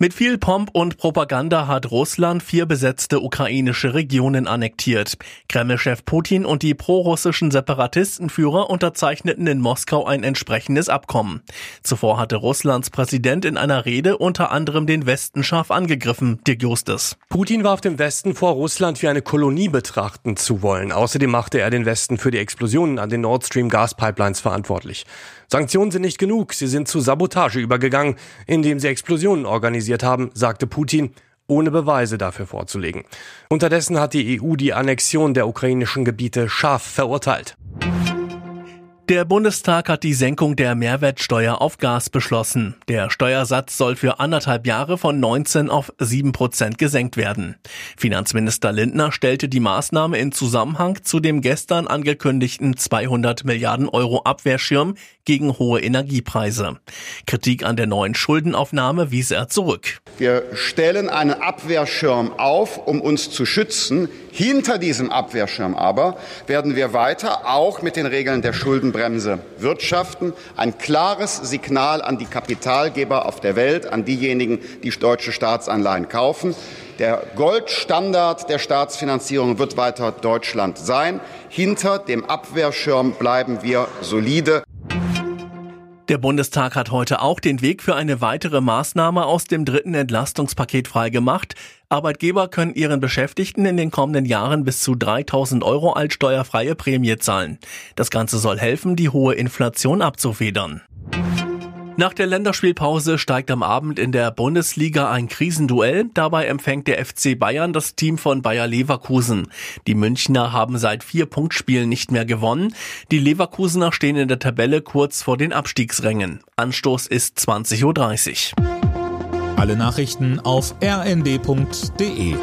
Mit viel Pomp und Propaganda hat Russland vier besetzte ukrainische Regionen annektiert. Kreml-Chef Putin und die prorussischen Separatistenführer unterzeichneten in Moskau ein entsprechendes Abkommen. Zuvor hatte Russlands Präsident in einer Rede unter anderem den Westen scharf angegriffen, Dirk Justus. Putin warf dem Westen vor, Russland wie eine Kolonie betrachten zu wollen. Außerdem machte er den Westen für die Explosionen an den Nord Stream Gaspipelines verantwortlich. Sanktionen sind nicht genug, sie sind zu Sabotage übergegangen, indem sie Explosionen organisiert haben, sagte Putin ohne Beweise dafür vorzulegen. Unterdessen hat die EU die Annexion der ukrainischen Gebiete scharf verurteilt. Der Bundestag hat die Senkung der Mehrwertsteuer auf Gas beschlossen. Der Steuersatz soll für anderthalb Jahre von 19 auf 7 Prozent gesenkt werden. Finanzminister Lindner stellte die Maßnahme in Zusammenhang zu dem gestern angekündigten 200 Milliarden Euro Abwehrschirm gegen hohe Energiepreise. Kritik an der neuen Schuldenaufnahme wies er zurück. Wir stellen einen Abwehrschirm auf, um uns zu schützen. Hinter diesem Abwehrschirm aber werden wir weiter auch mit den Regeln der Schuldenbremse wirtschaften. Ein klares Signal an die Kapitalgeber auf der Welt, an diejenigen, die deutsche Staatsanleihen kaufen. Der Goldstandard der Staatsfinanzierung wird weiter Deutschland sein. Hinter dem Abwehrschirm bleiben wir solide. Der Bundestag hat heute auch den Weg für eine weitere Maßnahme aus dem dritten Entlastungspaket freigemacht. Arbeitgeber können ihren Beschäftigten in den kommenden Jahren bis zu 3000 Euro als steuerfreie Prämie zahlen. Das Ganze soll helfen, die hohe Inflation abzufedern. Nach der Länderspielpause steigt am Abend in der Bundesliga ein Krisenduell. Dabei empfängt der FC Bayern das Team von Bayer Leverkusen. Die Münchner haben seit vier Punktspielen nicht mehr gewonnen. Die Leverkusener stehen in der Tabelle kurz vor den Abstiegsrängen. Anstoß ist 20.30 Uhr. Alle Nachrichten auf rnd.de